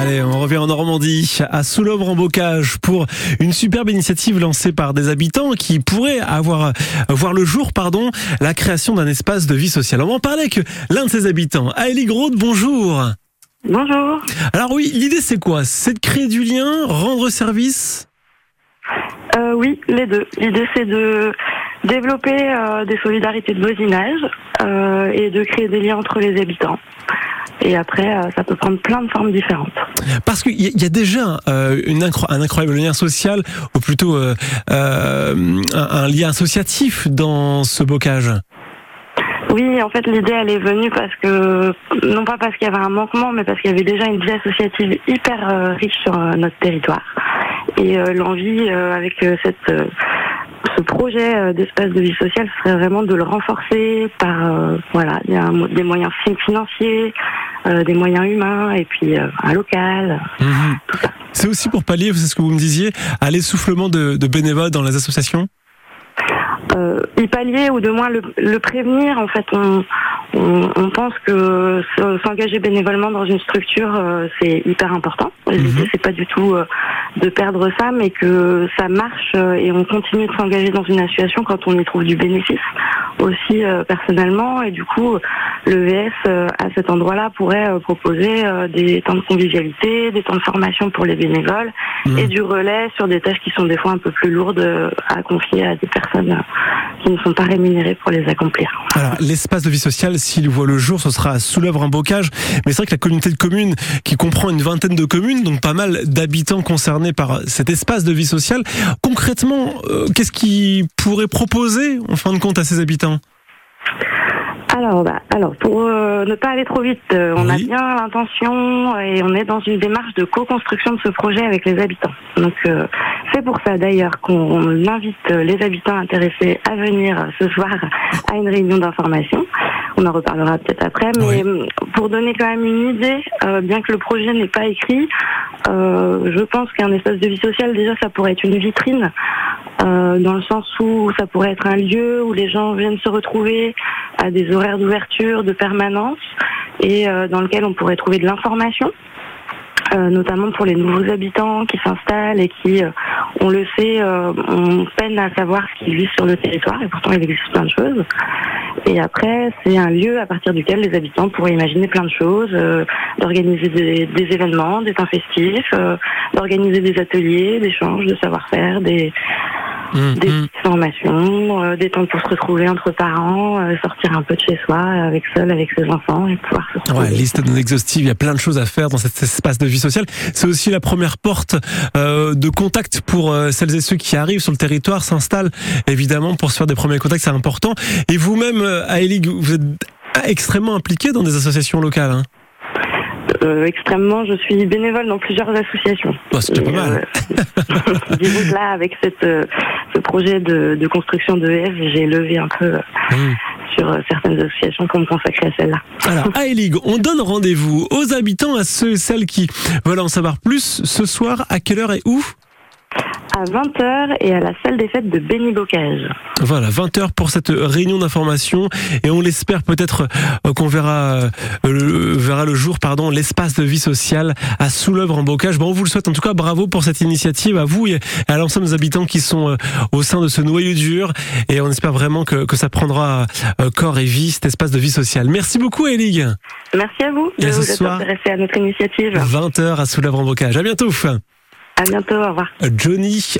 Allez, on revient en Normandie, à Soulombre en Bocage, pour une superbe initiative lancée par des habitants qui pourraient avoir voir le jour, pardon, la création d'un espace de vie sociale. On va en parler avec l'un de ces habitants. Aélie Grode, bonjour. Bonjour. Alors oui, l'idée c'est quoi? C'est de créer du lien, rendre service? Euh, oui, les deux. L'idée, c'est de développer euh, des solidarités de voisinage euh, et de créer des liens entre les habitants. Et après, euh, ça peut prendre plein de formes différentes. Parce qu'il y, a- il y a déjà euh, une incro- un incroyable lien social, ou plutôt euh, euh, un, un lien associatif dans ce bocage. Oui, en fait, l'idée, elle est venue parce que, non pas parce qu'il y avait un manquement, mais parce qu'il y avait déjà une vie associative hyper riche sur notre territoire. Et l'envie, avec cette, ce projet d'espace de vie sociale, ce serait vraiment de le renforcer par, voilà, il y a un mo- des moyens fin- financiers, euh, des moyens humains, et puis euh, un local. Mhm. C'est aussi pour pallier, c'est ce que vous me disiez, à l'essoufflement de, de bénévoles dans les associations? Euh, y pallier ou de moins le, le prévenir. En fait, on, on, on pense que se- s'engager bénévolement dans une structure, euh, c'est hyper important. Mhm. c'est pas du tout euh, de perdre ça, mais que ça marche euh, et on continue de s'engager dans une association quand on y trouve du bénéfice aussi euh, personnellement. Et du coup, le VS euh, à cet endroit-là pourrait euh, proposer des temps de convivialité, des temps de formation pour les bénévoles Mhm. et du relais sur des tâches qui sont des fois un peu plus lourdes à confier à des personnes qui ne sont pas rémunérées pour les accomplir. Alors, l'espace de vie sociale, s'il voit le jour, ce sera à Soulèvre un bocage. Mais c'est vrai que la communauté de communes, qui comprend une vingtaine de communes, donc pas mal d'habitants concernés par cet espace de vie sociale, concrètement, euh, qu'est-ce qu'ils pourrait proposer, en fin de compte, à ces habitants? Alors, bah, alors pour euh, ne pas aller trop vite, euh, on a bien l'intention et on est dans une démarche de co-construction de ce projet avec les habitants. Donc, euh, c'est pour ça d'ailleurs qu'on invite les habitants intéressés à venir ce soir à une réunion d'information. On en reparlera peut-être après, mais pour donner quand même une idée, bien que le projet n'est pas écrit, euh, je pense qu'un espace de vie sociale, déjà, ça pourrait être une vitrine, euh, dans le sens où ça pourrait être un lieu où les gens viennent se retrouver à des horaires d'ouverture, de permanence, et euh, dans lequel on pourrait trouver de l'information. notamment pour les nouveaux habitants qui s'installent et qui, on le sait, euh, on peine à savoir ce qu'ils vivent sur le territoire et pourtant il existe plein de choses. Et après, c'est un lieu à partir duquel les habitants pourraient imaginer plein de choses, euh, d'organiser des, événements, des temps festifs, euh, d'organiser des ateliers, d'échanges de savoir-faire, des, Hum, des petites formations, euh, des temps pour se retrouver entre parents, euh, sortir un peu de chez soi, avec seul, avec ses enfants et pouvoir se retrouver. Ouais, liste non exhaustive, il y a plein de choses à faire dans cet espace de vie sociale. C'est aussi la première porte euh, de contact pour euh, celles et ceux qui arrivent sur le territoire, s'installent évidemment pour se faire des premiers contacts, c'est important. Et vous-même, euh, Aélie, vous êtes extrêmement impliqué dans des associations locales. Hein? Euh, extrêmement, je suis bénévole dans plusieurs associations. C'est déjà Et, pas mal. euh, disons que là, avec cette, euh, ce projet de, de construction de EF, j'ai levé un peu euh, Hum. sur certaines associations pour me consacrer à celle-là. Alors, Aélie, on donne rendez-vous aux habitants, à ceux et celles qui veulent en savoir plus, ce soir, à quelle heure et où? À 20h et à la salle des fêtes de Béni-Bocage. Voilà, 20h pour cette réunion d'information et on l'espère peut-être euh, qu'on verra, euh, le, verra le jour pardon l'espace de vie sociale à Soulèvre en Bocage. Bon, on vous le souhaite en tout cas bravo pour cette initiative à vous et à l'ensemble des habitants qui sont euh, au sein de ce noyau dur et on espère vraiment que, que ça prendra corps et vie cet espace de vie sociale. Merci beaucoup Elig. Merci à vous Et de à ce vous être intéressé à notre initiative. 20h à Soulèvre en Bocage. À bientôt. À bientôt, au revoir. Johnny